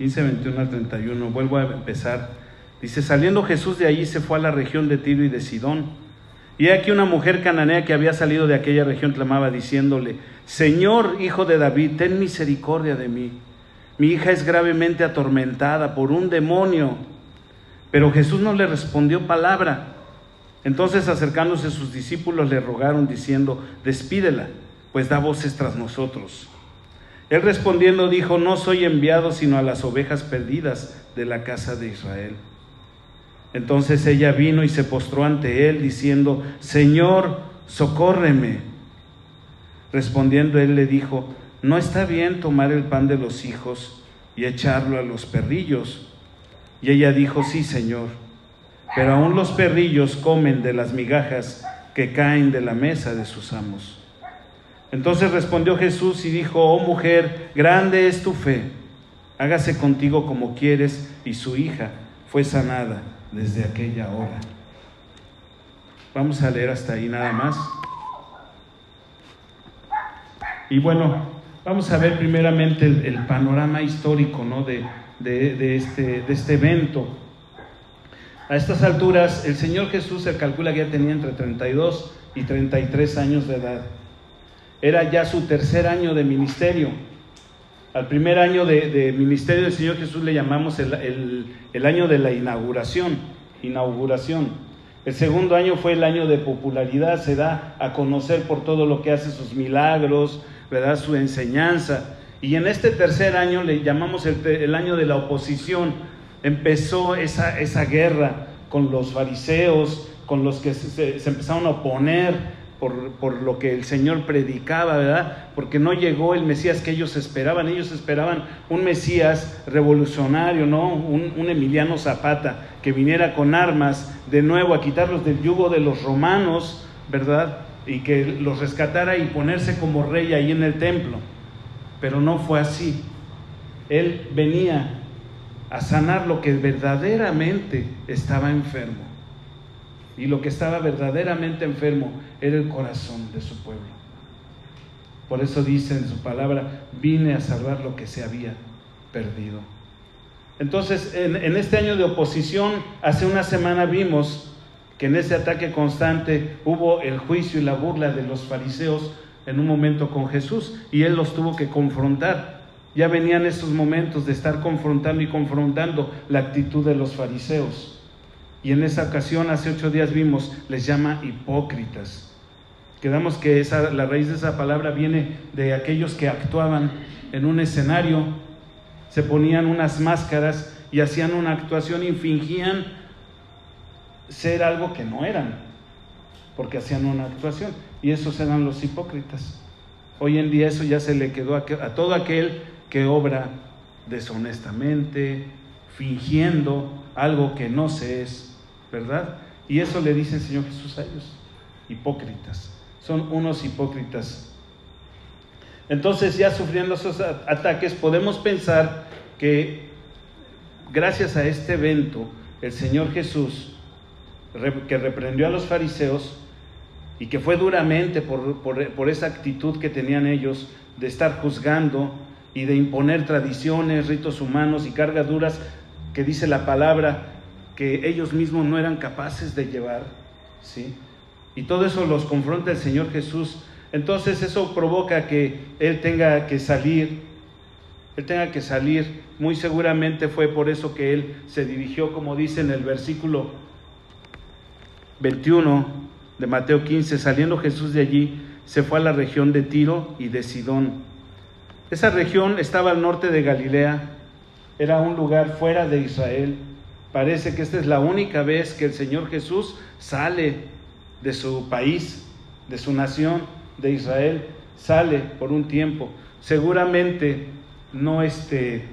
15, 21 al 31. Vuelvo a empezar. Dice, saliendo Jesús de allí se fue a la región de Tiro y de Sidón. Y aquí una mujer cananea que había salido de aquella región clamaba diciéndole, Señor, hijo de David, ten misericordia de mí. Mi hija es gravemente atormentada por un demonio. Pero Jesús no le respondió palabra. Entonces acercándose sus discípulos le rogaron diciendo, despídela, pues da voces tras nosotros. Él respondiendo dijo, no soy enviado sino a las ovejas perdidas de la casa de Israel. Entonces ella vino y se postró ante él diciendo, Señor, socórreme. Respondiendo él le dijo, no está bien tomar el pan de los hijos y echarlo a los perrillos. Y ella dijo, sí, Señor, pero aún los perrillos comen de las migajas que caen de la mesa de sus amos. Entonces respondió Jesús y dijo, oh mujer, grande es tu fe, hágase contigo como quieres, y su hija fue sanada desde aquella hora. Vamos a leer hasta ahí nada más. Y bueno, vamos a ver primeramente el, panorama histórico ¿no? de, de, este, de este evento. A estas alturas, el Señor Jesús se calcula que ya tenía entre 32 y 33 años de edad. Era ya su tercer año de ministerio. Al primer año de, ministerio del Señor Jesús le llamamos el, año de la inauguración, inauguración. El segundo año fue el año de popularidad, se da a conocer por todo lo que hace, sus milagros, ¿verdad? su enseñanza. Y en este tercer año le llamamos el, año de la oposición. Empezó esa, guerra con los fariseos, con los que se, se empezaron a oponer por, lo que el Señor predicaba, ¿verdad? Porque no llegó el Mesías que ellos esperaban. Ellos esperaban un Mesías revolucionario, ¿no? Un, un, Emiliano Zapata que viniera con armas de nuevo a quitarlos del yugo de los romanos, ¿verdad? Y que los rescatara y ponerse como rey ahí en el templo. Pero no fue así. Él venía a sanar lo que verdaderamente estaba enfermo. Y lo que estaba verdaderamente enfermo era el corazón de su pueblo. Por eso dice en su palabra, vine a salvar lo que se había perdido. Entonces, en, este año de oposición, hace una semana vimos que en ese ataque constante hubo el juicio y la burla de los fariseos en un momento con Jesús y él los tuvo que confrontar. Ya venían esos momentos de estar confrontando y confrontando la actitud de los fariseos. Y en esa ocasión, hace ocho días vimos, les llama hipócritas. Quedamos que esa, la raíz de esa palabra viene de aquellos que actuaban en un escenario, se ponían unas máscaras y hacían una actuación y fingían ser algo que no eran, porque hacían una actuación. Y esos eran los hipócritas. Hoy en día eso ya se le quedó a, a todo aquel que obra deshonestamente, fingiendo algo que no se es, ¿verdad? Y eso le dice el Señor Jesús a ellos, hipócritas son unos hipócritas. Entonces ya sufriendo esos ataques podemos pensar que gracias a este evento el Señor Jesús, que reprendió a los fariseos y que fue duramente por, por esa actitud que tenían ellos de estar juzgando y de imponer tradiciones, ritos humanos y cargas duras que dice la palabra que ellos mismos no eran capaces de llevar, ¿sí? Y todo eso los confronta el Señor Jesús. Entonces eso provoca que Él tenga que salir. Él tenga que salir. Muy seguramente fue por eso que Él se dirigió, como dice en el versículo 21 de Mateo 15, saliendo Jesús de allí, se fue a la región de Tiro y de Sidón. Esa región estaba al norte de Galilea, era un lugar fuera de Israel. Parece que esta es la única vez que el Señor Jesús sale de su país, de su nación, de Israel, sale por un tiempo. Seguramente no, este,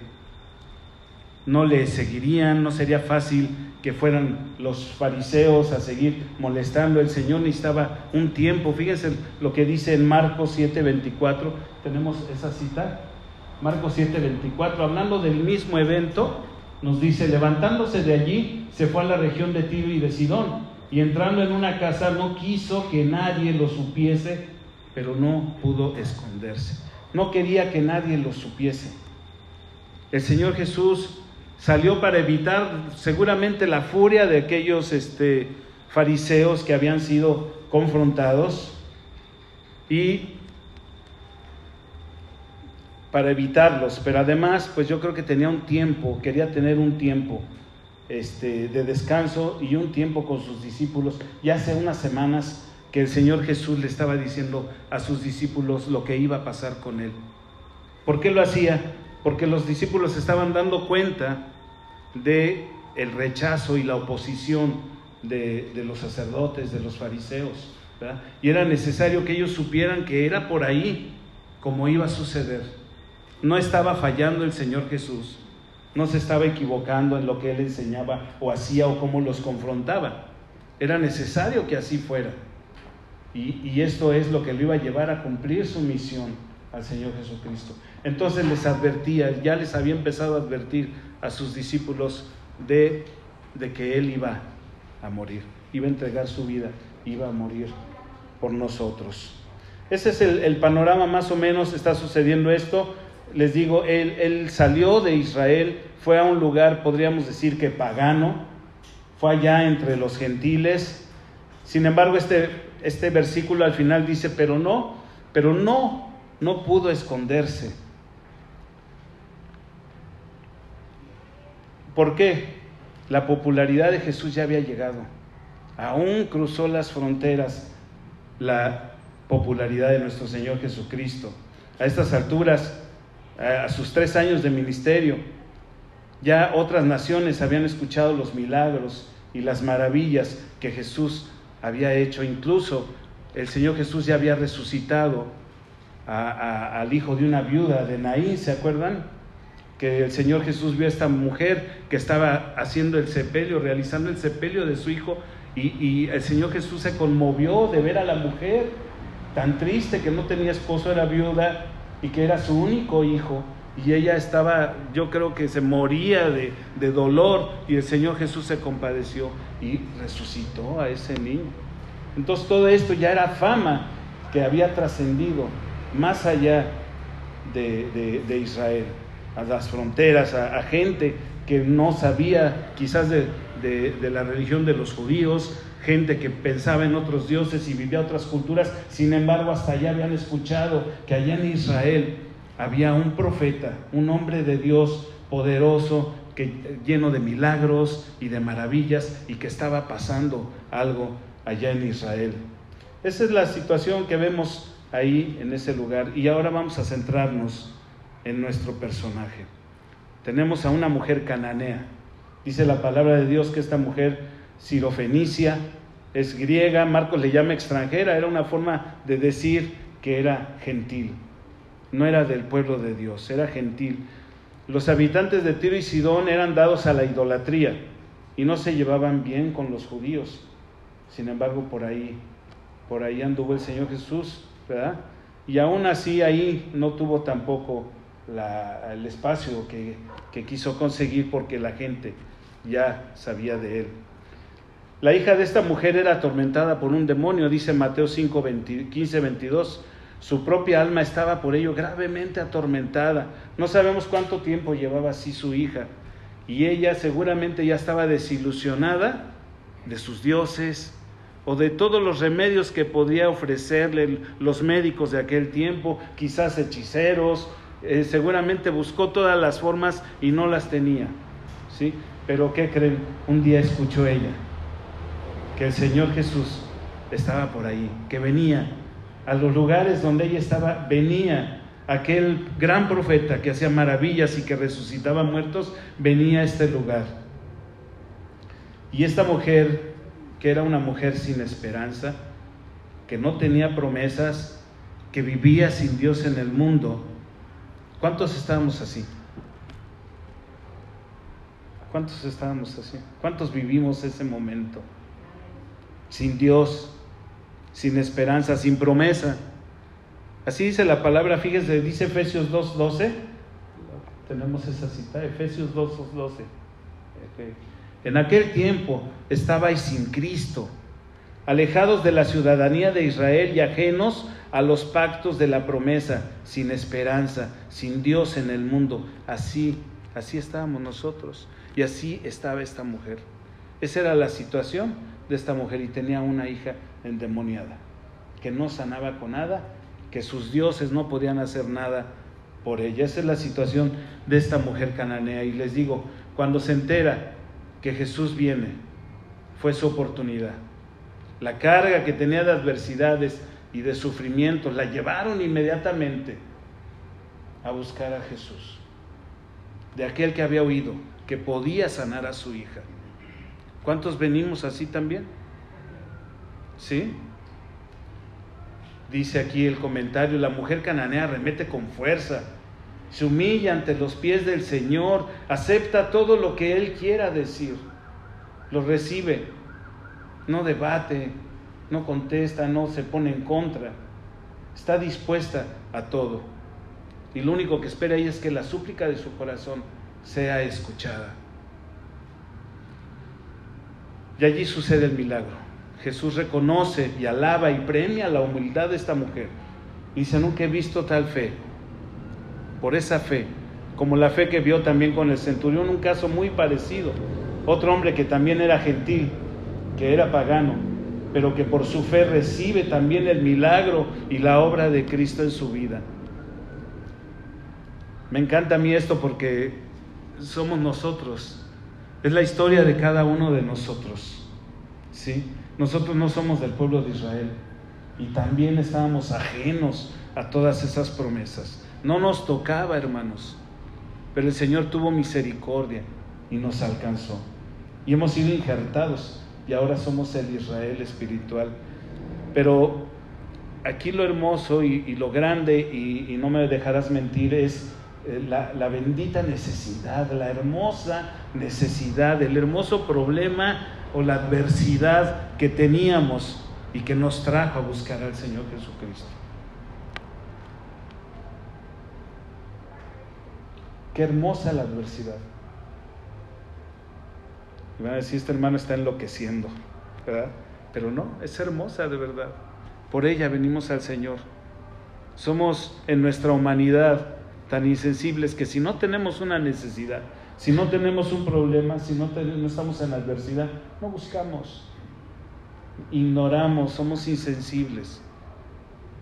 no le seguirían, no sería fácil que fueran los fariseos a seguir molestando. El Señor necesitaba un tiempo. Fíjense lo que dice en Marcos 7:24. Tenemos esa cita. Marcos 7:24, hablando del mismo evento, nos dice, levantándose de allí, se fue a la región de Tiro y de Sidón y entrando en una casa no quiso que nadie lo supiese, pero no pudo esconderse. No quería que nadie lo supiese. el Señor Jesús salió para evitar seguramente la furia de aquellos este, fariseos que habían sido confrontados y para evitarlos, pero además pues yo creo que tenía un tiempo, quería tener un tiempo este, de descanso y un tiempo con sus discípulos. Ya hace unas semanas que el Señor Jesús le estaba diciendo a sus discípulos lo que iba a pasar con él. ¿Por qué lo hacía? Porque los discípulos estaban dando cuenta de el rechazo y la oposición de, los sacerdotes, de los fariseos. Y era necesario que ellos supieran que era por ahí como iba a suceder. No estaba fallando el Señor Jesús, no se estaba equivocando en lo que él enseñaba o hacía o cómo los confrontaba. Era necesario que así fuera. Y, esto es lo que lo iba a llevar a cumplir su misión al Señor Jesucristo. Entonces les advertía, ya les había empezado a advertir a sus discípulos de, de que Él iba a morir, iba a entregar su vida, iba a morir por nosotros. Ese es el, el panorama más o menos, está sucediendo esto. Les digo, él, salió de Israel, fue a un lugar, podríamos decir que pagano, fue allá entre los gentiles. Sin embargo, este este versículo al final dice, pero no, pero no, no pudo esconderse. ¿Por qué? La popularidad de Jesús ya había llegado. Aún cruzó las fronteras la popularidad de nuestro Señor Jesucristo. A estas alturas, a sus tres años de ministerio, ya otras naciones habían escuchado los milagros y las maravillas que Jesús había hecho. Incluso el Señor Jesús ya había resucitado al hijo de una viuda de Naín, ¿se acuerdan? Que el Señor Jesús vio a esta mujer que estaba haciendo el sepelio, realizando el sepelio de su hijo, y, y el Señor Jesús se conmovió de ver a la mujer tan triste que no tenía esposo, era viuda y que era su único hijo y ella estaba, yo creo que se moría de, de, dolor y el Señor Jesús se compadeció y resucitó a ese niño. Entonces todo esto ya era fama que había trascendido más allá de, de, Israel, a las fronteras, a, gente que no sabía quizás de, de la religión de los judíos, gente que pensaba en otros dioses y vivía otras culturas, sin embargo hasta allá habían escuchado que allá en Israel había un profeta, un hombre de Dios poderoso, que, lleno de milagros y de maravillas y que estaba pasando algo allá en Israel. Esa es la situación que vemos ahí en ese lugar. Y ahora vamos a centrarnos en nuestro personaje. Tenemos a una mujer cananea. Dice la palabra de Dios que esta mujer sirofenicia es griega, Marcos le llama extranjera, era una forma de decir que era gentil no era del pueblo de Dios, era gentil. Los habitantes de Tiro y Sidón eran dados a la idolatría y no se llevaban bien con los judíos. Sin embargo, por ahí, por ahí anduvo el Señor Jesús, ¿verdad? Y aún así ahí no tuvo tampoco el espacio que, que quiso conseguir porque la gente ya sabía de él. La hija de esta mujer era atormentada por un demonio, dice Mateo 5, 15, 22. Su propia alma estaba por ello gravemente atormentada. No sabemos cuánto tiempo llevaba así su hija. Y ella seguramente ya estaba desilusionada de sus dioses o de todos los remedios que podía ofrecerle los médicos de aquel tiempo, quizás hechiceros. Eh, seguramente buscó todas las formas y no las tenía. ¿sí? Pero ¿qué creen? Un día escuchó ella que el Señor Jesús estaba por ahí, que venía a los lugares donde ella estaba, venía aquel gran profeta que hacía maravillas y que resucitaba muertos, venía a este lugar. Y esta mujer, que era una mujer sin esperanza, que no tenía promesas, que vivía sin Dios en el mundo, ¿cuántos estábamos así? ¿Cuántos estábamos así? ¿Cuántos vivimos ese momento? Sin Dios, sin esperanza, sin promesa. Así dice la palabra, fíjese, dice Efesios 2.12. Tenemos esa cita, Efesios 2.12. En aquel tiempo estabais sin Cristo, alejados de la ciudadanía de Israel y ajenos a los pactos de la promesa, sin esperanza, sin Dios en el mundo. Así así estábamos nosotros. Y así estaba esta mujer. Esa era la situación de esta mujer y tenía una hija endemoniada, que no sanaba con nada, que sus dioses no podían hacer nada por ella. Esa es la situación de esta mujer cananea. Y les digo, cuando se entera que Jesús viene, fue su oportunidad. La carga que tenía de adversidades y de sufrimientos la llevaron inmediatamente a buscar a Jesús, de aquel que había oído que podía sanar a su hija. ¿Cuántos venimos así también? ¿Sí? Dice aquí el comentario, la mujer cananea remete con fuerza, se humilla ante los pies del Señor, acepta todo lo que Él quiera decir, lo recibe, no debate, no contesta, no se pone en contra, está dispuesta a todo. Y lo único que espera ella es que la súplica de su corazón sea escuchada. Y allí sucede el milagro. Jesús reconoce y alaba y premia la humildad de esta mujer. Dice, nunca he visto tal fe. Por esa fe, como la fe que vio también con el centurión, un caso muy parecido. Otro hombre que también era gentil, que era pagano, pero que por su fe recibe también el milagro y la obra de Cristo en su vida. Me encanta a mí esto porque somos nosotros. Es la historia de cada uno de nosotros. ¿Sí? Nosotros no somos del pueblo de Israel y también estábamos ajenos a todas esas promesas. No nos tocaba, hermanos, pero el Señor tuvo misericordia y nos alcanzó. Y hemos sido injertados y ahora somos el Israel espiritual. Pero aquí lo hermoso y, lo grande, y, y, no me dejarás mentir, es la, la bendita necesidad, la hermosa necesidad, el hermoso problema o la adversidad que teníamos y que nos trajo a buscar al Señor Jesucristo. Qué hermosa la adversidad. Y van a decir, este hermano está enloqueciendo, ¿verdad? Pero no, es hermosa de verdad. Por ella venimos al Señor. Somos en nuestra humanidad tan insensibles que si no tenemos una necesidad, si no tenemos un problema, si no, no estamos en adversidad, no buscamos. Ignoramos, somos insensibles.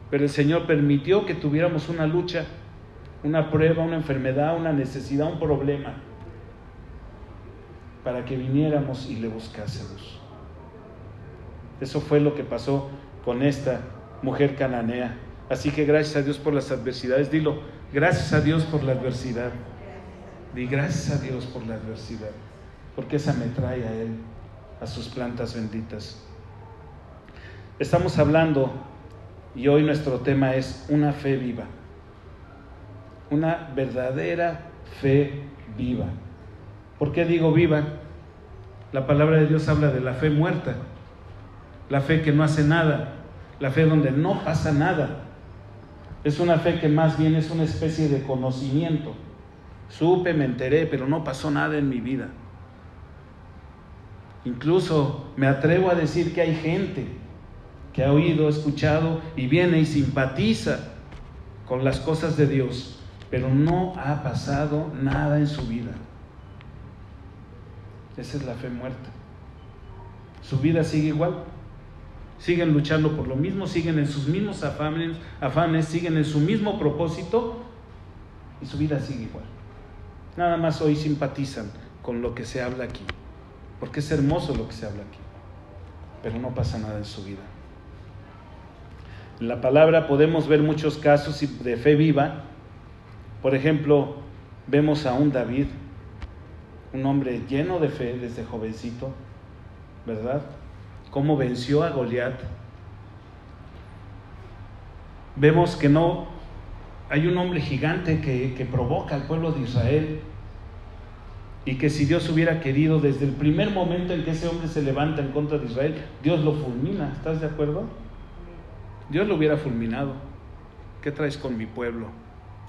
Pero el Señor permitió que tuviéramos una lucha, una prueba, una enfermedad, una necesidad, un problema, para que viniéramos y le buscásemos. Eso fue lo que pasó con esta mujer cananea. Así que gracias a Dios por las adversidades. Dilo, gracias a Dios por la adversidad. Di gracias a Dios por la adversidad, porque esa me trae a Él, a sus plantas benditas. Estamos hablando, y hoy nuestro tema es una fe viva, una verdadera fe viva. ¿Por qué digo viva? La palabra de Dios habla de la fe muerta, la fe que no hace nada, la fe donde no pasa nada. Es una fe que más bien es una especie de conocimiento Supe, me enteré, pero no pasó nada en mi vida. Incluso me atrevo a decir que hay gente que ha oído, escuchado y viene y simpatiza con las cosas de Dios, pero no ha pasado nada en su vida. Esa es la fe muerta. Su vida sigue igual. Siguen luchando por lo mismo, siguen en sus mismos afanes, afanes siguen en su mismo propósito y su vida sigue igual. Nada más hoy simpatizan con lo que se habla aquí, porque es hermoso lo que se habla aquí, pero no pasa nada en su vida. En la palabra podemos ver muchos casos de fe viva. Por ejemplo, vemos a un David, un hombre lleno de fe desde jovencito, ¿verdad? Cómo venció a Goliat. Vemos que no hay un hombre gigante que, provoca al pueblo de Israel y que si Dios hubiera querido desde el primer momento en que ese hombre se levanta en contra de Israel, Dios lo fulmina. ¿Estás de acuerdo? Dios lo hubiera fulminado. ¿Qué traes con mi pueblo?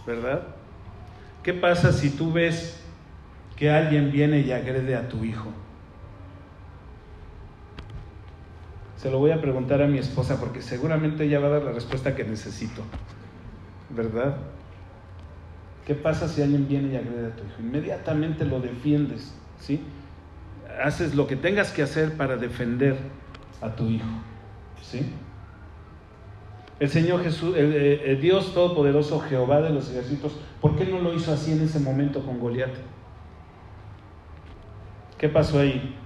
¿Verdad? ¿Qué pasa si tú ves que alguien viene y agrede a tu hijo? Se lo voy a preguntar a mi esposa porque seguramente ella va a dar la respuesta que necesito. ¿verdad? ¿Qué pasa si alguien viene y agrede a tu hijo? Inmediatamente lo defiendes, ¿sí? Haces lo que tengas que hacer para defender a tu hijo, ¿sí? El Señor Jesús, el, Dios Todopoderoso, Jehová de los ejércitos, ¿por qué no lo hizo así en ese momento con Goliat? ¿Qué pasó ahí?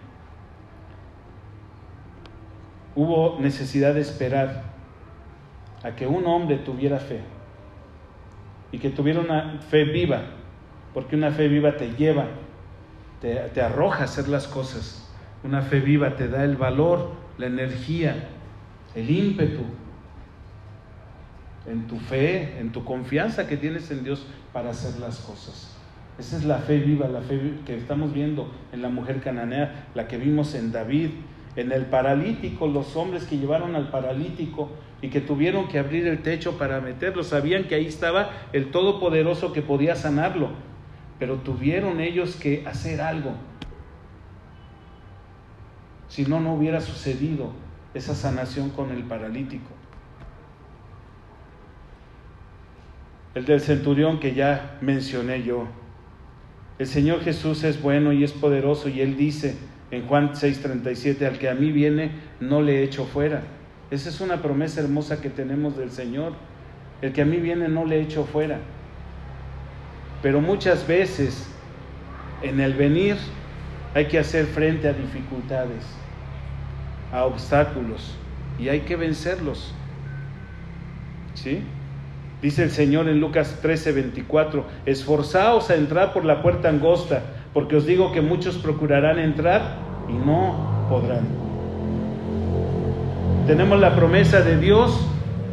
Hubo necesidad de esperar a que un hombre tuviera fe y que tuviera una fe viva, porque una fe viva te lleva, te, arroja a hacer las cosas. Una fe viva te da el valor, la energía, el ímpetu en tu fe, en tu confianza que tienes en Dios para hacer las cosas. Esa es la fe viva, la fe que estamos viendo en la mujer cananea, la que vimos en David, en el paralítico, los hombres que llevaron al paralítico y que tuvieron que abrir el techo para meterlo, sabían que ahí estaba el Todopoderoso que podía sanarlo, pero tuvieron ellos que hacer algo. Si no, no hubiera sucedido esa sanación con el paralítico. El del centurión que ya mencioné yo. El Señor Jesús es bueno y es poderoso y Él dice en Juan 6:37, al que a mí viene, no le echo fuera. Esa es una promesa hermosa que tenemos del Señor. El que a mí viene, no le echo fuera. Pero muchas veces en el venir hay que hacer frente a dificultades, a obstáculos, y hay que vencerlos. ¿Sí? Dice el Señor en Lucas 13, 24, esforzaos a entrar por la puerta angosta, porque os digo que muchos procurarán entrar y no podrán. Tenemos la promesa de Dios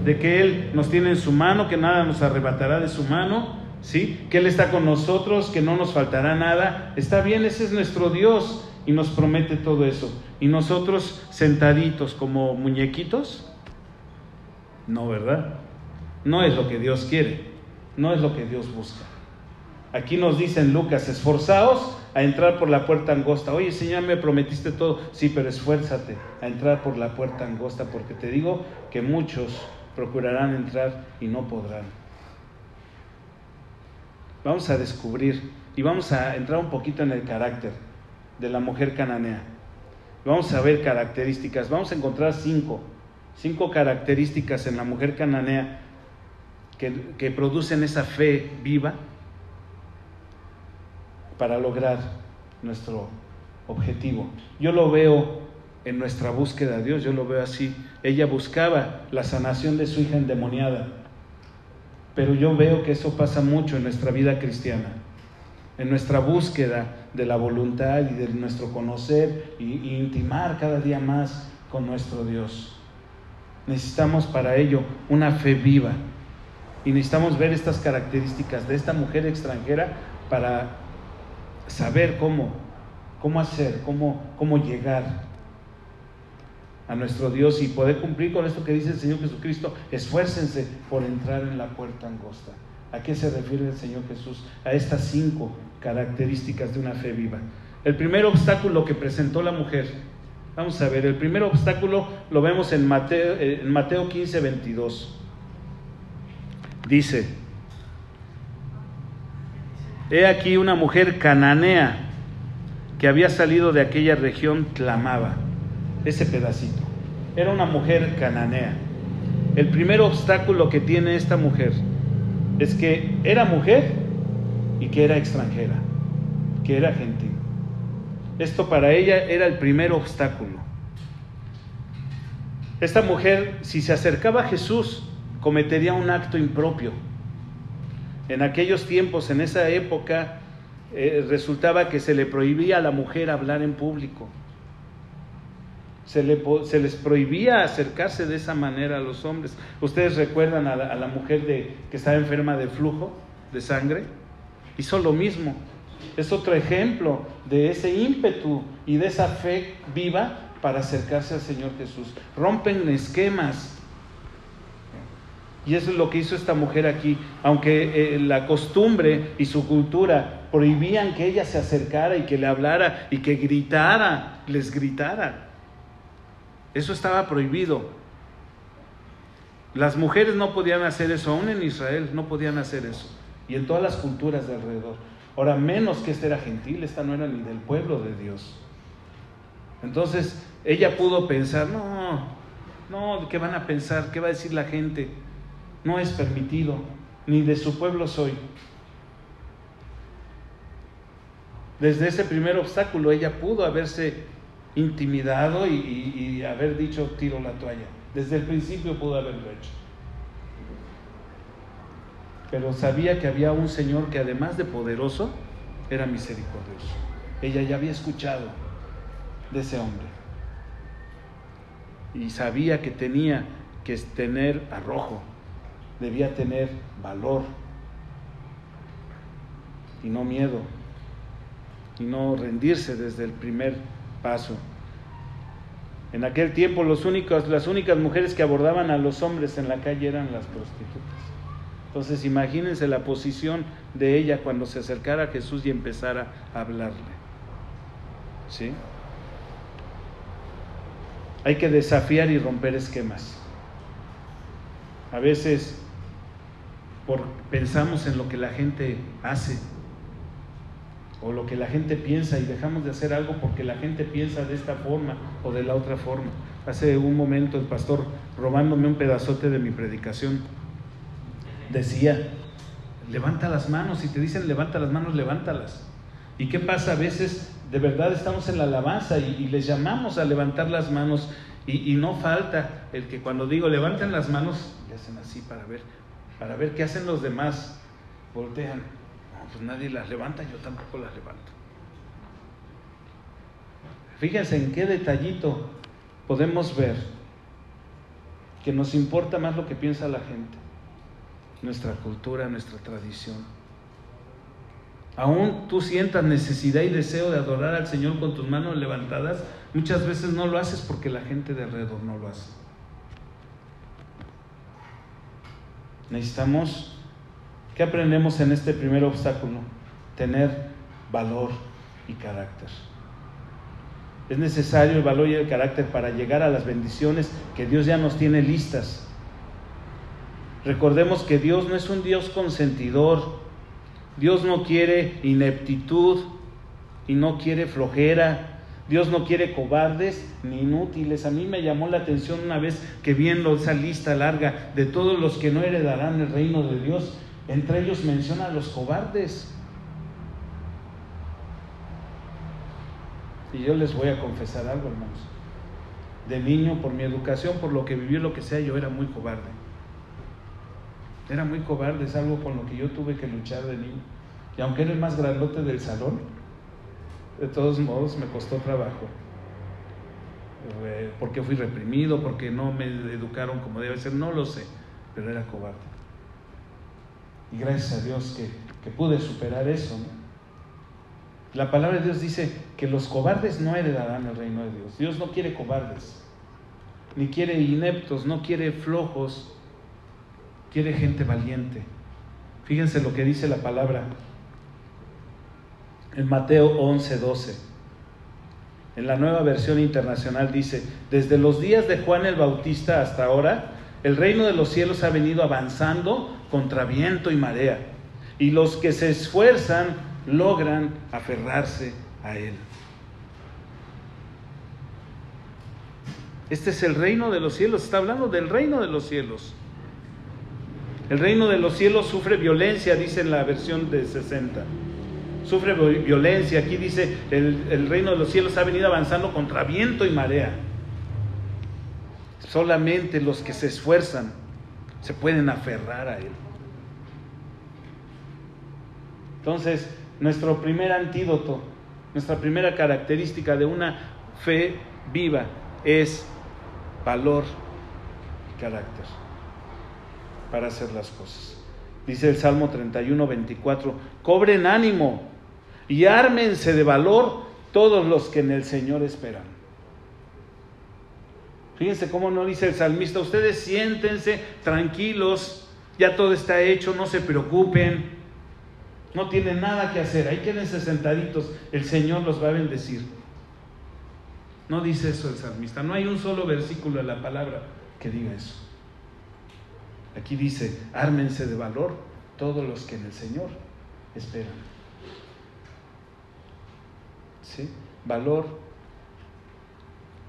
de que Él nos tiene en su mano, que nada nos arrebatará de su mano, ¿sí? Que Él está con nosotros, que no nos faltará nada. Está bien, ese es nuestro Dios y nos promete todo eso. Y nosotros sentaditos como muñequitos, no, ¿verdad? No es lo que Dios quiere, no es lo que Dios busca. Aquí nos dice Lucas, esforzaos a entrar por la puerta angosta. Oye, Señor, me prometiste todo. Sí, pero esfuérzate a entrar por la puerta angosta, porque te digo que muchos procurarán entrar y no podrán. Vamos a descubrir y vamos a entrar un poquito en el carácter de la mujer cananea. Vamos a ver características. Vamos a encontrar cinco, cinco características en la mujer cananea que, producen esa fe viva para lograr nuestro objetivo. Yo lo veo en nuestra búsqueda de Dios, yo lo veo así. Ella buscaba la sanación de su hija endemoniada, pero yo veo que eso pasa mucho en nuestra vida cristiana, en nuestra búsqueda de la voluntad y de nuestro conocer y, intimar cada día más con nuestro Dios. Necesitamos para ello una fe viva, y necesitamos ver estas características de esta mujer extranjera para saber cómo, cómo hacer, cómo, cómo llegar a nuestro Dios y poder cumplir con esto que dice el Señor Jesucristo. Esfuércense por entrar en la puerta angosta. ¿A qué se refiere el Señor Jesús? A estas cinco características de una fe viva. El primer obstáculo que presentó la mujer, vamos a ver, el primer obstáculo lo vemos en Mateo, en Mateo 15, 22. Dice, he aquí una mujer cananea que había salido de aquella región clamaba, ese pedacito. Era una mujer cananea. El primer obstáculo que tiene esta mujer es que era mujer y que era extranjera, que era gentil. Esto para ella era el primer obstáculo. Esta mujer, si se acercaba a Jesús, cometería un acto impropio. En aquellos tiempos, en esa época, eh, resultaba que se le prohibía a la mujer hablar en público. Se, les prohibía acercarse de esa manera a los hombres. ¿Ustedes recuerdan a la, mujer de, que estaba enferma de flujo de sangre? Hizo lo mismo. Es otro ejemplo de ese ímpetu y de esa fe viva para acercarse al Señor Jesús. Rompen esquemas, y eso es lo que hizo esta mujer aquí. Aunque eh, la costumbre y su cultura prohibían que ella se acercara y que le hablara y que gritara, les gritara. Eso estaba prohibido. Las mujeres no podían hacer eso, aún en Israel no podían hacer eso. y en todas las culturas de alrededor. Ahora, menos que esta era gentil, esta no era ni del pueblo de Dios. Entonces, ella pudo pensar, no, no, ¿qué van a pensar? ¿Qué va a decir la gente? No es permitido, ni de su pueblo soy. Desde ese primer obstáculo ella pudo haberse intimidado y, haber dicho tiro la toalla. Desde el principio pudo haberlo hecho pero sabía que había un Señor que además de poderoso, era misericordioso. Ella ya había escuchado de ese hombre y sabía que tenía que tener arrojo, debía tener valor y no miedo y no rendirse desde el primer paso. En aquel tiempo los únicos, las únicas mujeres que abordaban a los hombres en la calle eran las prostitutas. Entonces imagínense la posición de ella cuando se acercara a Jesús y empezara a hablarle. ¿Sí? Hay que desafiar y romper esquemas. A veces por, pensamos en lo que la gente hace o lo que la gente piensa y dejamos de hacer algo porque la gente piensa de esta forma o de la otra forma. Hace un momento el pastor robándome un pedazote de mi predicación decía, levanta las manos, si te dicen levanta las manos, levántalas. ¿Y qué pasa? A veces de verdad estamos en la alabanza y, les llamamos a levantar las manos y, no falta el que cuando digo levanten las manos, le hacen así para ver, para ver qué hacen los demás. Voltean. No, pues nadie las levanta, yo tampoco las levanto. Fíjense en qué detallito podemos ver que nos importa más lo que piensa la gente nuestra cultura, nuestra tradición. Aún tú sientas necesidad y deseo de adorar al Señor con tus manos levantadas, muchas veces no lo haces porque la gente de alrededor no lo hace. Necesitamos, ¿qué aprendemos en este primer obstáculo? Tener valor y carácter. Es necesario el valor y el carácter para llegar a las bendiciones que Dios ya nos tiene listas Recordemos que Dios no es un Dios consentidor. Dios no quiere ineptitud y no quiere flojera. Dios no quiere cobardes ni inútiles. A mí me llamó la atención una vez que viendo esa lista larga de todos los que no heredarán el reino de Dios, entre ellos menciona a los cobardes. Y yo les voy a confesar algo, hermanos. De niño, por mi educación, por lo que viví, lo que sea, yo era muy cobarde. Era muy cobarde, es algo con lo que yo tuve que luchar de niño. Y aunque era el más grandote del salón, de todos modos me costó trabajo. Eh, porque fui reprimido, porque no me educaron como debe ser, no lo sé, pero era cobarde. Y gracias a Dios que, que pude superar eso. La palabra de Dios dice que los cobardes no heredarán el reino de Dios. Dios no quiere cobardes, ni quiere ineptos, no quiere flojos, quiere gente valiente. Fíjense lo que dice la palabra en Mateo 11, 12. En la nueva versión internacional dice, desde los días de Juan el Bautista hasta ahora, el reino de los cielos ha venido avanzando contra viento y marea, y los que se esfuerzan logran aferrarse a él. Este es el reino de los cielos, está hablando del reino de los cielos. El reino de los cielos sufre violencia, dice en la versión de 60. Sufre violencia. Aquí dice, el, reino de los cielos ha venido avanzando contra viento y marea. Solamente los que se esfuerzan se pueden aferrar a él. Entonces, nuestro primer antídoto, nuestra primera característica de una fe viva es valor y carácter para hacer las cosas. Dice el Salmo 31, 24, cobren ánimo y ármense de valor todos los que en el Señor esperan. Fíjense cómo no dice el salmista, ustedes siéntense tranquilos, ya todo está hecho, no se preocupen, no tienen nada que hacer, ahí quédense sentaditos, el Señor los va a bendecir. No dice eso el salmista, no hay un solo versículo en la palabra que diga eso. Aquí dice, ármense de valor todos los que en el Señor esperan. Valor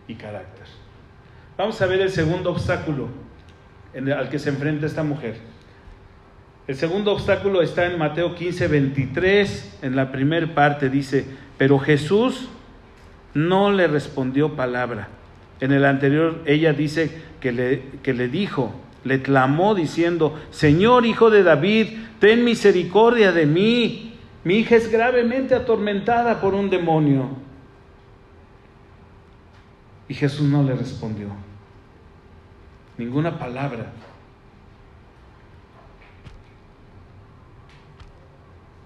y carácter. Vamos a ver el segundo obstáculo al que se enfrenta esta mujer. El segundo obstáculo está en Mateo 15, 23, en la primera parte dice, pero Jesús no le respondió palabra. En el anterior ella dice que le, que le dijo, le clamó diciendo, Señor Hijo de David, ten misericordia de mí. Mi hija es gravemente atormentada por un demonio. Y Jesús no le respondió. Ninguna palabra.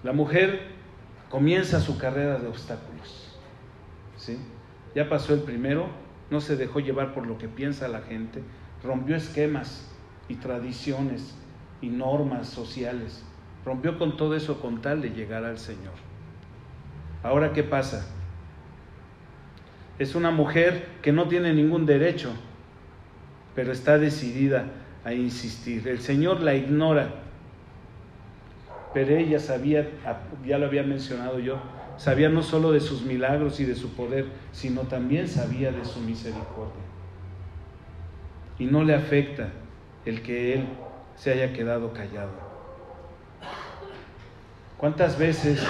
La mujer comienza su carrera de obstáculos. ¿sí? Ya pasó el primero, no se dejó llevar por lo que piensa la gente, rompió esquemas y tradiciones y normas sociales, rompió con todo eso con tal de llegar al Señor. Ahora, ¿qué pasa? Es una mujer que no tiene ningún derecho, pero está decidida a insistir. El Señor la ignora pero ella sabía, ya lo había mencionado yo, sabía no solo de sus milagros y de su poder, sino también sabía de su misericordia. Y no le afecta el que él se haya quedado callado. ¿Cuántas veces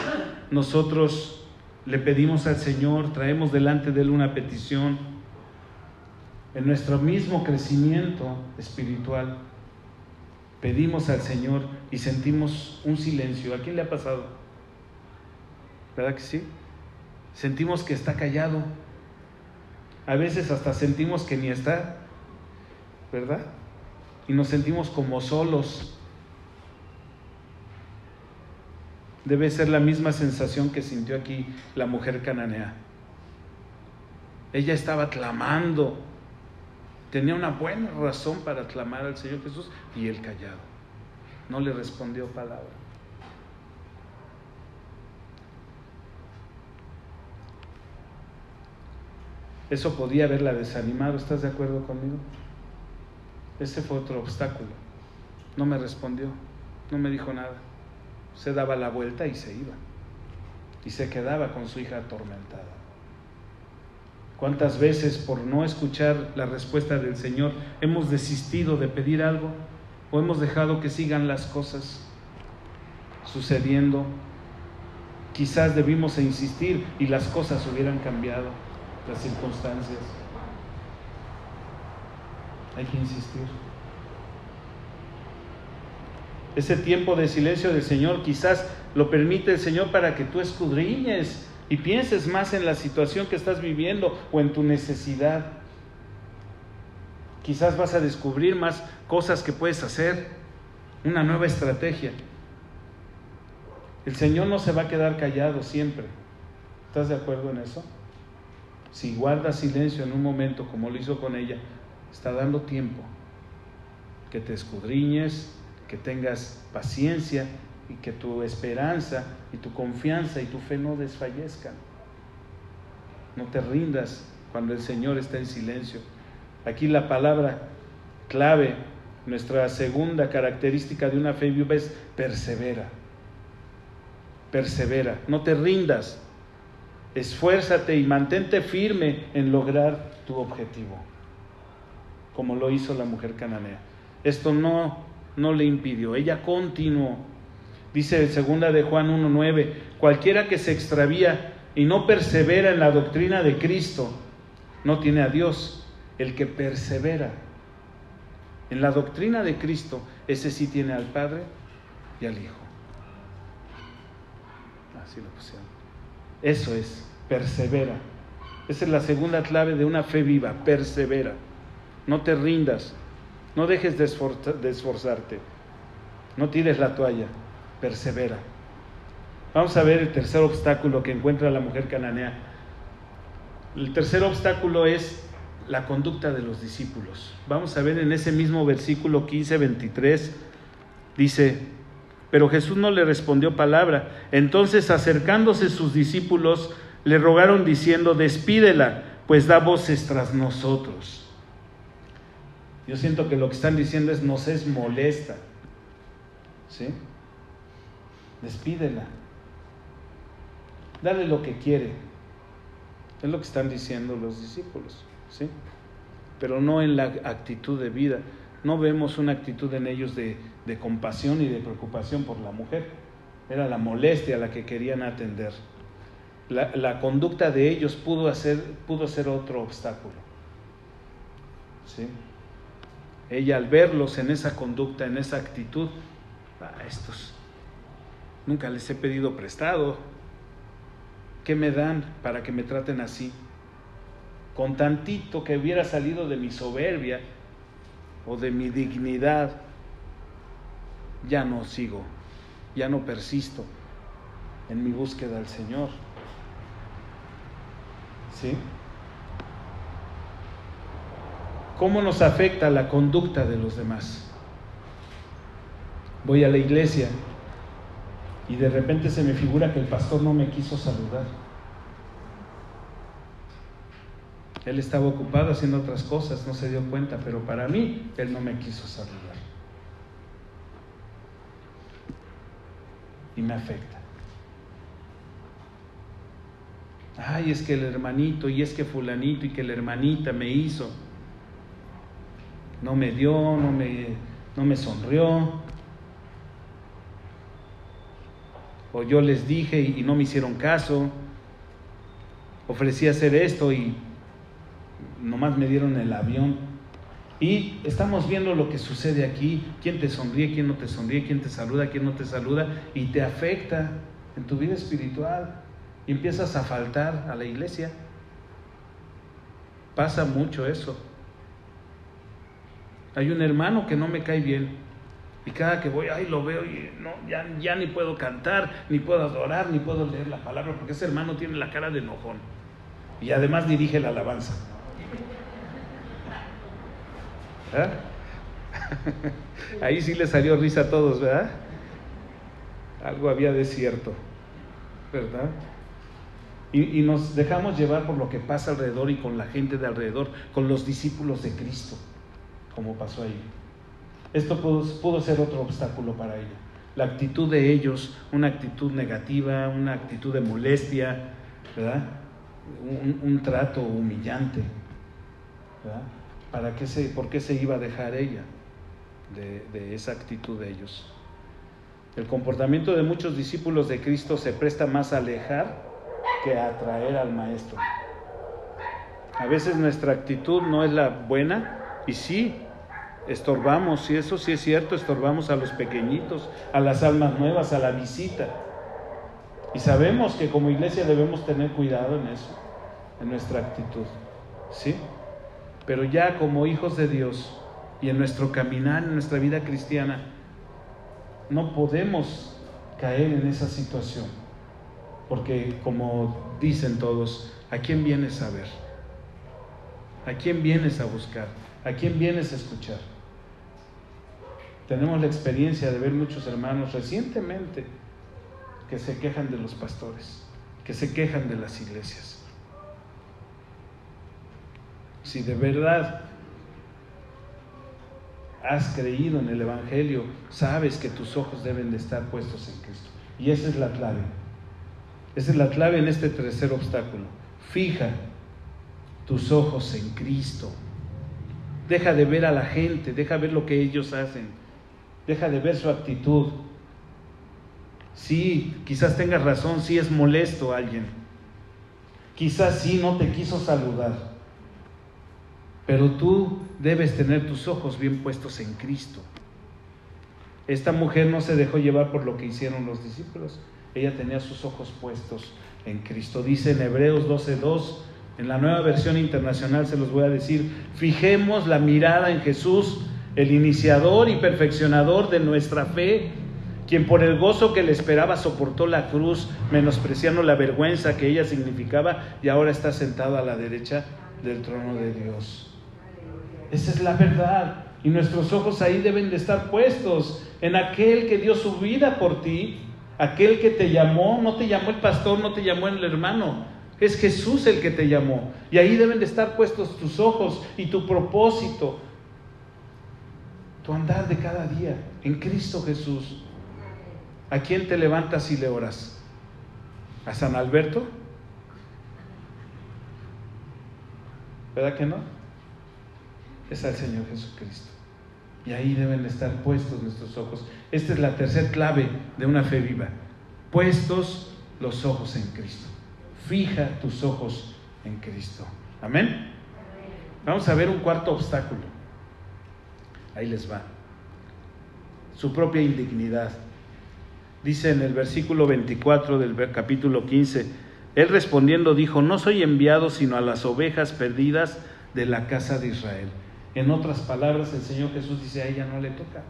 nosotros le pedimos al Señor, traemos delante de Él una petición en nuestro mismo crecimiento espiritual? pedimos al Señor y sentimos un silencio. ¿A quién le ha pasado? ¿Verdad que sí? Sentimos que está callado. A veces hasta sentimos que ni está, ¿verdad? Y nos sentimos como solos. Debe ser la misma sensación que sintió aquí la mujer cananea. Ella estaba clamando, Tenía una buena razón para clamar al Señor Jesús y él callado. No le respondió palabra. Eso podía haberla desanimado, ¿estás de acuerdo conmigo? Ese fue otro obstáculo. No me respondió, no me dijo nada. Se daba la vuelta y se iba. Y se quedaba con su hija atormentada. ¿Cuántas veces por no escuchar la respuesta del Señor hemos desistido de pedir algo o hemos dejado que sigan las cosas sucediendo? Quizás debimos insistir y las cosas hubieran cambiado, las circunstancias. Hay que insistir. Ese tiempo de silencio del Señor quizás lo permite el Señor para que tú escudriñes y pienses más en la situación que estás viviendo o en tu necesidad. Quizás vas a descubrir más cosas que puedes hacer, una nueva estrategia. El Señor no se va a quedar callado siempre. ¿Estás de acuerdo en eso? Si guarda silencio en un momento como lo hizo con ella, está dando tiempo que te escudriñes, que tengas paciencia y que tu esperanza y tu confianza y tu fe no desfallezcan. No te rindas cuando el Señor está en silencio. Aquí la palabra clave, nuestra segunda característica de una fe viva es persevera. Persevera, no te rindas. Esfuérzate y mantente firme en lograr tu objetivo, como lo hizo la mujer cananea. Esto no, no le impidió, ella continuó Dice segunda de Juan 1.9, cualquiera que se extravía y no persevera en la doctrina de Cristo, no tiene a Dios. El que persevera en la doctrina de Cristo, ese sí tiene al Padre y al Hijo. Así lo pusieron. Eso es, persevera. Esa es la segunda clave de una fe viva, persevera. No te rindas, no dejes de, esforzarte, no tires la toalla persevera. Vamos a ver el tercer obstáculo que encuentra la mujer cananea. El tercer obstáculo es la conducta de los discípulos. Vamos a ver en ese mismo versículo 15, 23, dice, pero Jesús no le respondió palabra. Entonces acercándose sus discípulos, le rogaron diciendo, despídela, pues da voces tras nosotros. Yo siento que lo que están diciendo es, nos es molesta. ¿Sí? Despídela. Dale lo que quiere. Es lo que están diciendo los discípulos, ¿sí? Pero no en la actitud de vida. No vemos una actitud en ellos de, de compasión y de preocupación por la mujer. Era la molestia la que querían atender. La, la conducta de ellos pudo, hacer, pudo ser otro obstáculo. ¿Sí? Ella al verlos en esa conducta, en esa actitud, a estos nunca les he pedido prestado. ¿Qué me dan para que me traten así? Con tantito que hubiera salido de mi soberbia o de mi dignidad, ya no sigo, ya no persisto en mi búsqueda al Señor. ¿Sí? ¿Cómo nos afecta la conducta de los demás? Voy a la iglesia y de repente se me figura que el pastor no me quiso saludar. Él estaba ocupado haciendo otras cosas, no se dio cuenta, pero para mí él no me quiso saludar. Y me afecta. Ay, es que el hermanito, y es que fulanito, y que la hermanita me hizo. No me dio, no me, no me sonrió. O yo les dije y, no me hicieron caso. Ofrecí hacer esto y nomás me dieron el avión. Y estamos viendo lo que sucede aquí, quién te sonríe, quién no te sonríe, quién te saluda, quién no te saluda, y te afecta en tu vida espiritual. Y empiezas a faltar a la iglesia. Pasa mucho eso. Hay un hermano que no me cae bien. Y cada que voy, ay, lo veo y no, ya, ya ni puedo cantar, ni puedo adorar, ni puedo leer la palabra, porque ese hermano tiene la cara de enojón. Y además dirige la alabanza. Ahí sí le salió risa a todos, ¿verdad? Algo había de cierto, ¿verdad? Y, y, nos dejamos llevar por lo que pasa alrededor y con la gente de alrededor, con los discípulos de Cristo, como pasó ahí. Esto pudo, pudo ser otro obstáculo para ella. La actitud de ellos, una actitud negativa, una actitud de molestia, ¿verdad? Un, un trato humillante, ¿verdad? ¿Para qué se, ¿Por qué se iba a dejar ella de, de esa actitud de ellos? El comportamiento de muchos discípulos de Cristo se presta más a alejar que a atraer al Maestro. A veces nuestra actitud no es la buena y sí, estorbamos, y eso sí es cierto, estorbamos a los pequeñitos, a las almas nuevas, a la visita. Y sabemos que como iglesia debemos tener cuidado en eso, en nuestra actitud. ¿Sí? Pero ya como hijos de Dios y en nuestro caminar, en nuestra vida cristiana, no podemos caer en esa situación. Porque como dicen todos, ¿a quién vienes a ver? ¿A quién vienes a buscar? ¿A quién vienes a escuchar? Tenemos la experiencia de ver muchos hermanos recientemente que se quejan de los pastores, que se quejan de las iglesias. Si de verdad has creído en el Evangelio, sabes que tus ojos deben de estar puestos en Cristo. Y esa es la clave. Esa es la clave en este tercer obstáculo. Fija tus ojos en Cristo. Deja de ver a la gente, deja ver lo que ellos hacen. Deja de ver su actitud. Sí, quizás tengas razón, sí es molesto a alguien. Quizás sí no te quiso saludar. Pero tú debes tener tus ojos bien puestos en Cristo. Esta mujer no se dejó llevar por lo que hicieron los discípulos. Ella tenía sus ojos puestos en Cristo. Dice en Hebreos 12:2, en la nueva versión internacional se los voy a decir, fijemos la mirada en Jesús, el iniciador y perfeccionador de nuestra fe, quien por el gozo que le esperaba soportó la cruz, menospreciando la vergüenza que ella significaba y ahora está sentado a la derecha del trono de Dios. Esa es la verdad. Y nuestros ojos ahí deben de estar puestos en aquel que dio su vida por ti, aquel que te llamó, no te llamó el pastor, no te llamó el hermano, es Jesús el que te llamó. Y ahí deben de estar puestos tus ojos y tu propósito, tu andar de cada día en Cristo Jesús. ¿A quién te levantas y le oras? ¿A San Alberto? ¿Verdad que no? Es al Señor Jesucristo. Y ahí deben estar puestos nuestros ojos. Esta es la tercera clave de una fe viva. Puestos los ojos en Cristo. Fija tus ojos en Cristo. Amén. Vamos a ver un cuarto obstáculo. Ahí les va. Su propia indignidad. Dice en el versículo 24 del capítulo 15, él respondiendo dijo, no soy enviado sino a las ovejas perdidas de la casa de Israel. En otras palabras, el Señor Jesús dice, a ella no le toca.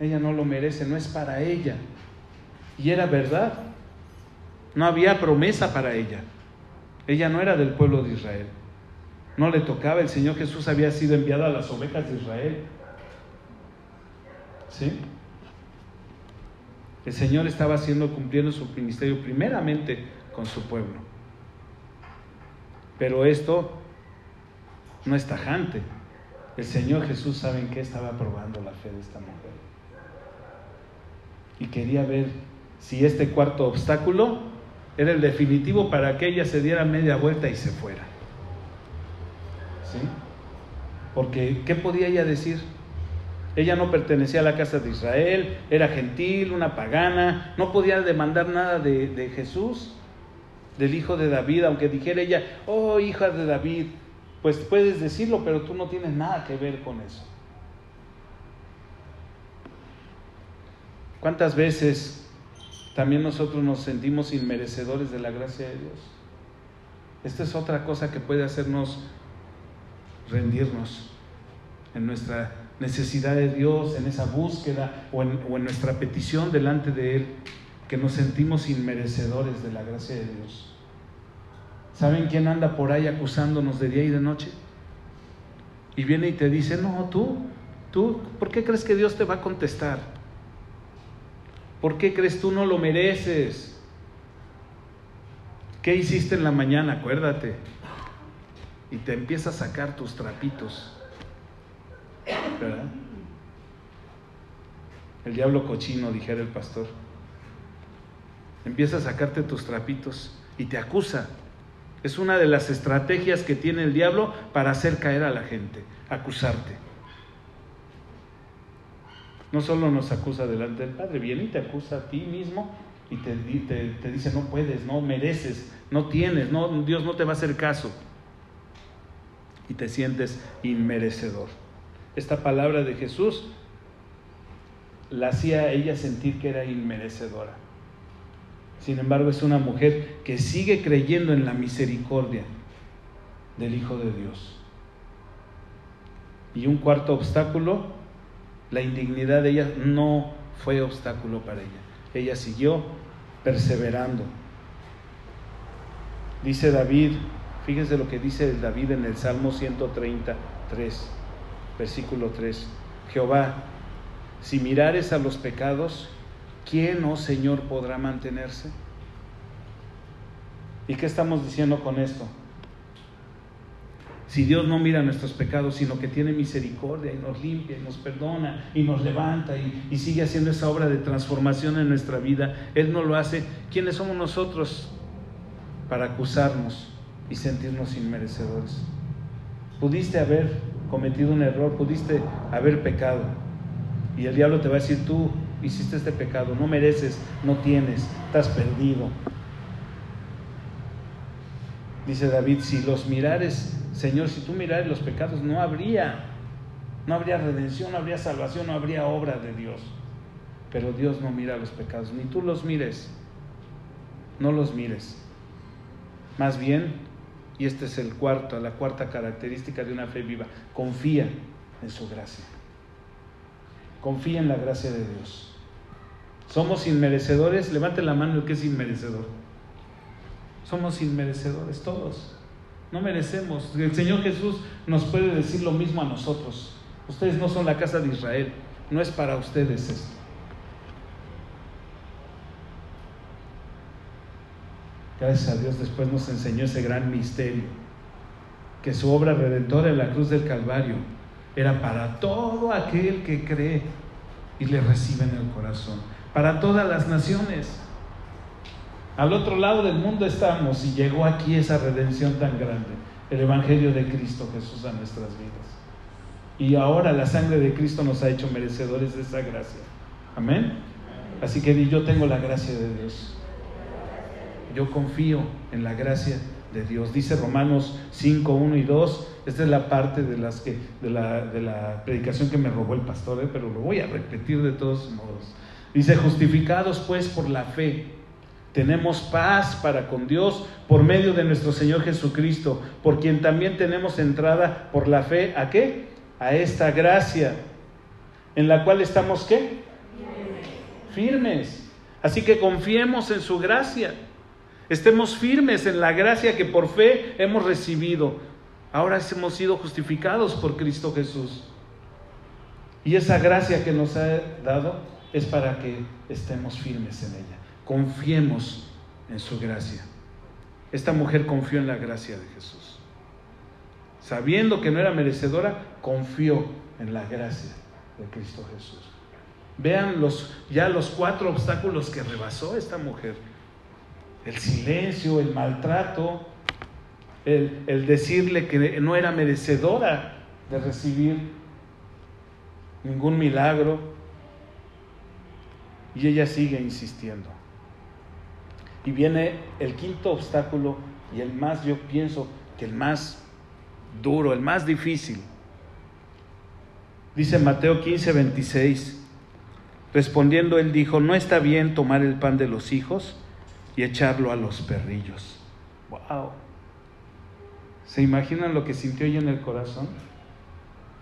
Ella no lo merece, no es para ella. Y era verdad. No había promesa para ella. Ella no era del pueblo de Israel. No le tocaba. El Señor Jesús había sido enviado a las ovejas de Israel. ¿Sí? El Señor estaba haciendo, cumpliendo su ministerio primeramente con su pueblo. Pero esto no es tajante. El Señor Jesús sabe en qué estaba probando la fe de esta mujer. Y quería ver si este cuarto obstáculo era el definitivo para que ella se diera media vuelta y se fuera. ¿Sí? Porque, ¿qué podía ella decir? Ella no pertenecía a la casa de Israel, era gentil, una pagana, no podía demandar nada de, de Jesús, del hijo de David, aunque dijera ella, oh hija de David, pues puedes decirlo, pero tú no tienes nada que ver con eso. ¿Cuántas veces también nosotros nos sentimos inmerecedores de la gracia de Dios? Esta es otra cosa que puede hacernos rendirnos en nuestra necesidad de Dios, en esa búsqueda o en, nuestra petición delante de Él, que nos sentimos inmerecedores de la gracia de Dios. ¿Saben quién anda por ahí acusándonos de día y de noche? Y viene y te dice, no, tú, tú, ¿por qué crees que Dios te va a contestar? ¿Por qué crees tú no lo mereces? ¿Qué hiciste en la mañana? Acuérdate. Y te empieza a sacar tus trapitos. ¿Verdad? El diablo cochino, dijera el pastor. Empieza a sacarte tus trapitos y te acusa. Es una de las estrategias que tiene el diablo para hacer caer a la gente, acusarte. No solo nos acusa delante del Padre, viene y te acusa a ti mismo y te, te, dice no puedes, no mereces, no tienes, no, Dios no te va a hacer caso. Y te sientes inmerecedor. Esta palabra de Jesús la hacía a ella sentir que era inmerecedora. Sin embargo, es una mujer que sigue creyendo en la misericordia del Hijo de Dios. Y un cuarto obstáculo, la indignidad de ella no fue obstáculo para ella. Ella siguió perseverando. Dice David, fíjense lo que dice David en el Salmo 133, versículo 3. Jehová, si mirares a los pecados, ¿quién, oh Señor, podrá mantenerse? ¿Y qué estamos diciendo con esto? Si Dios no mira nuestros pecados, sino que tiene misericordia y nos limpia y nos perdona y nos levanta y, y, sigue haciendo esa obra de transformación en nuestra vida, Él no lo hace. ¿Quiénes somos nosotros para acusarnos y sentirnos inmerecedores? Pudiste haber cometido un error, pudiste haber pecado. Y el diablo te va a decir, tú hiciste este pecado, no mereces, no tienes, estás perdido. Dice David, si los mirares, Señor, si tú mirares los pecados, no habría, no habría redención, no habría salvación, no habría obra de Dios. Pero Dios no mira los pecados, ni tú los mires, no los mires. Más bien, y este es el cuarto, la cuarta característica de una fe viva, confía en su gracia. Confía en la gracia de Dios. Somos inmerecedores. Levanten la mano el que es inmerecedor. Somos inmerecedores todos. No merecemos. El Señor Jesús nos puede decir lo mismo a nosotros. Ustedes no son la casa de Israel. No es para ustedes esto. Gracias a Dios después nos enseñó ese gran misterio. Que su obra redentora en la cruz del Calvario era para todo aquel que cree y le recibe en el corazón. Para todas las naciones. Al otro lado del mundo estamos y llegó aquí esa redención tan grande, el Evangelio de Cristo Jesús a nuestras vidas. Y ahora la sangre de Cristo nos ha hecho merecedores de esa gracia. Amén. Así que yo tengo la gracia de Dios. Yo confío en la gracia de Dios. Dice Romanos 5, 1 y 2. Esta es la parte de, las que, de, la, de la predicación que me robó el pastor, ¿eh? pero lo voy a repetir de todos modos. Dice, justificados pues por la fe, tenemos paz para con Dios por medio de nuestro Señor Jesucristo, por quien también tenemos entrada por la fe. ¿A qué? A esta gracia, en la cual estamos qué? Firmes. Así que confiemos en su gracia. Estemos firmes en la gracia que por fe hemos recibido. Ahora hemos sido justificados por Cristo Jesús. Y esa gracia que nos ha dado es para que estemos firmes en ella. Confiemos en su gracia. Esta mujer confió en la gracia de Jesús. Sabiendo que no era merecedora, confió en la gracia de Cristo Jesús. Vean los, ya los cuatro obstáculos que rebasó esta mujer el silencio, el maltrato, el, decirle que no era merecedora de recibir ningún milagro. Y ella sigue insistiendo. Y viene el quinto obstáculo y el más, yo pienso que el más duro, el más difícil. Dice Mateo 15, 26. Respondiendo él dijo, no está bien tomar el pan de los hijos y echarlo a los perrillos. ¡Wow! ¿Se imaginan lo que sintió ella en el corazón?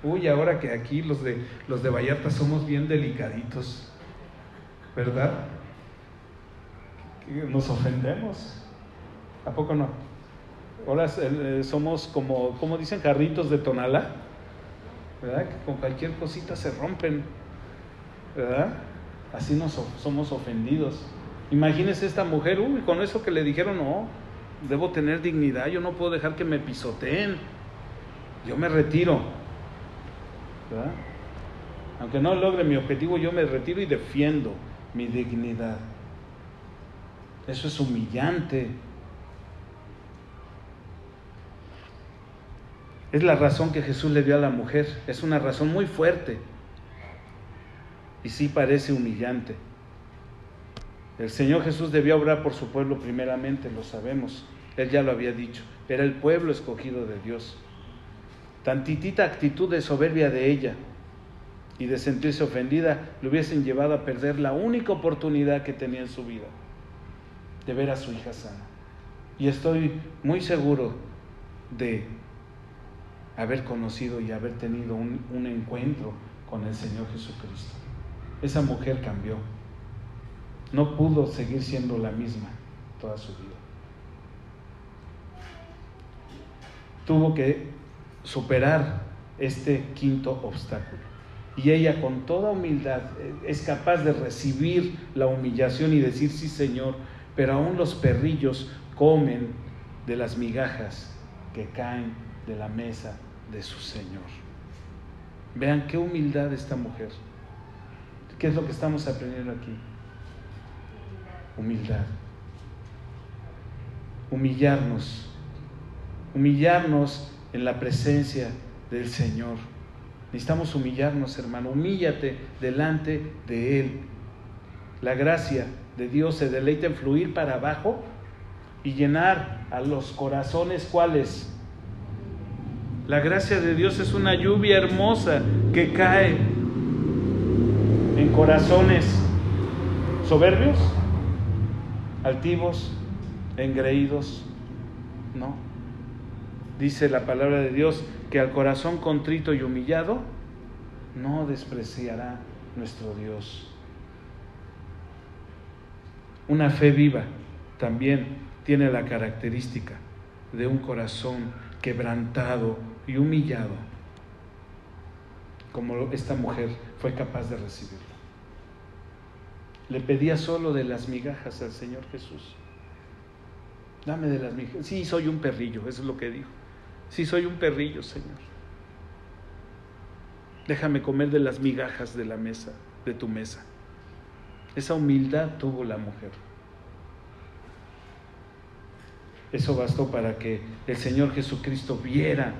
Uy, ahora que aquí los de, los de Vallarta somos bien delicaditos, ¿verdad? Nos ofendemos. ¿A poco no? Ahora eh, somos como, como dicen, carritos de tonala, ¿verdad? Que con cualquier cosita se rompen, ¿verdad? Así nos somos ofendidos. Imagínese esta mujer, uy, con eso que le dijeron, no, debo tener dignidad, yo no puedo dejar que me pisoteen, yo me retiro. ¿verdad? Aunque no logre mi objetivo, yo me retiro y defiendo mi dignidad. Eso es humillante. Es la razón que Jesús le dio a la mujer. Es una razón muy fuerte. Y sí parece humillante. El Señor Jesús debía obrar por su pueblo primeramente, lo sabemos. Él ya lo había dicho. Era el pueblo escogido de Dios. Tantitita actitud de soberbia de ella y de sentirse ofendida le hubiesen llevado a perder la única oportunidad que tenía en su vida, de ver a su hija sana. Y estoy muy seguro de haber conocido y haber tenido un, un encuentro con el Señor Jesucristo. Esa mujer cambió no pudo seguir siendo la misma toda su vida. Tuvo que superar este quinto obstáculo. Y ella con toda humildad eh, es capaz de recibir la humillación y decir, sí Señor, pero aún los perrillos comen de las migajas que caen de la mesa de su Señor. Vean qué humildad esta mujer. ¿Qué es lo que estamos aprendiendo aquí? Humildad. Humillarnos, humillarnos en la presencia del Señor. Necesitamos humillarnos, hermano. Humíllate delante de Él. La gracia de Dios se deleita en fluir para abajo y llenar a los corazones cuáles. La gracia de Dios es una lluvia hermosa que cae en corazones soberbios altivos, engreídos, no. Dice la palabra de Dios que al corazón contrito y humillado no despreciará nuestro Dios. Una fe viva también tiene la característica de un corazón quebrantado y humillado, como esta mujer fue capaz de recibirlo. Le pedía solo de las migajas al Señor Jesús. Dame de las migajas. Sí, soy un perrillo, eso es lo que dijo. Sí, soy un perrillo, Señor. Déjame comer de las migajas de la mesa, de tu mesa. Esa humildad tuvo la mujer. Eso bastó para que el Señor Jesucristo viera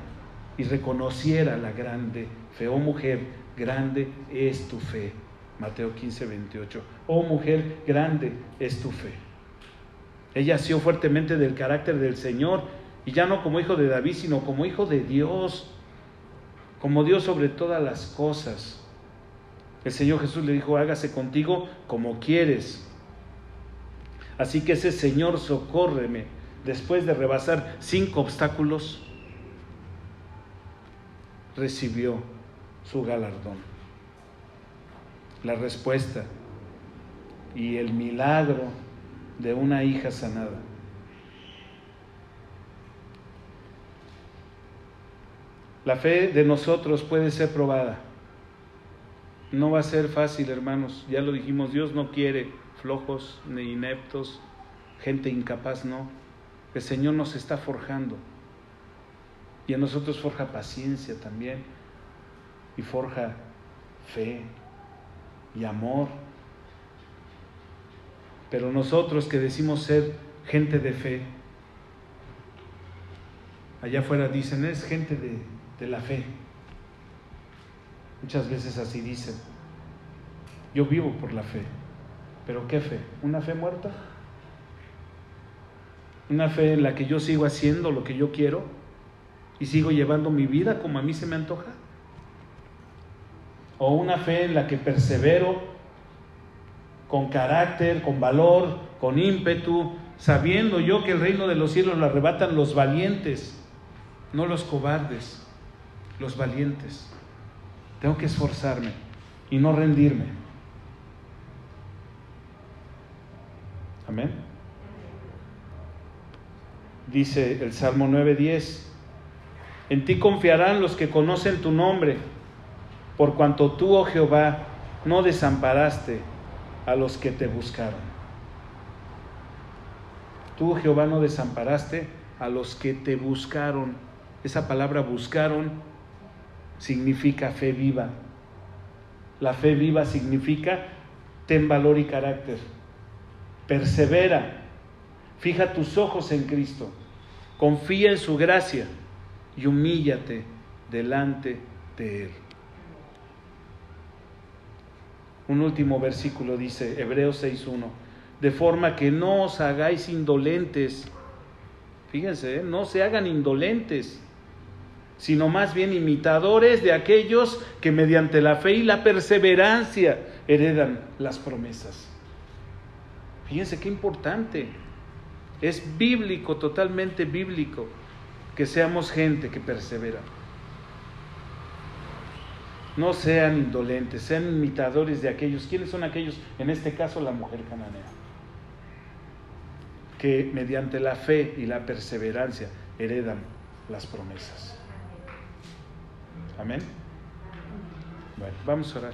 y reconociera la grande fe. Oh mujer, grande es tu fe. Mateo 15, 28. Oh mujer, grande es tu fe. Ella asió fuertemente del carácter del Señor y ya no como hijo de David, sino como hijo de Dios, como Dios sobre todas las cosas. El Señor Jesús le dijo, hágase contigo como quieres. Así que ese Señor, socórreme, después de rebasar cinco obstáculos, recibió su galardón. La respuesta y el milagro de una hija sanada. La fe de nosotros puede ser probada. No va a ser fácil, hermanos. Ya lo dijimos, Dios no quiere flojos ni ineptos, gente incapaz, no. El Señor nos está forjando. Y a nosotros forja paciencia también. Y forja fe y amor. Pero nosotros que decimos ser gente de fe, allá afuera dicen, es gente de, de la fe. Muchas veces así dicen. Yo vivo por la fe. ¿Pero qué fe? ¿Una fe muerta? ¿Una fe en la que yo sigo haciendo lo que yo quiero y sigo llevando mi vida como a mí se me antoja? ¿O una fe en la que persevero con carácter, con valor, con ímpetu, sabiendo yo que el reino de los cielos lo arrebatan los valientes, no los cobardes, los valientes? Tengo que esforzarme y no rendirme. Amén. Dice el Salmo 9:10, en ti confiarán los que conocen tu nombre, por cuanto tú, oh Jehová, no desamparaste a los que te buscaron. Tú, Jehová, no desamparaste a los que te buscaron. Esa palabra buscaron significa fe viva. La fe viva significa ten valor y carácter. Persevera. Fija tus ojos en Cristo. Confía en su gracia y humíllate delante de Él. Un último versículo dice, Hebreos 6.1, de forma que no os hagáis indolentes. Fíjense, ¿eh? no se hagan indolentes sino más bien imitadores de aquellos que mediante la fe y la perseverancia heredan las promesas. Fíjense qué importante. Es bíblico, totalmente bíblico, que seamos gente que persevera. No sean indolentes, sean imitadores de aquellos. ¿Quiénes son aquellos? En este caso, la mujer cananea. Que mediante la fe y la perseverancia heredan las promesas. Amén. Bueno, vamos a orar.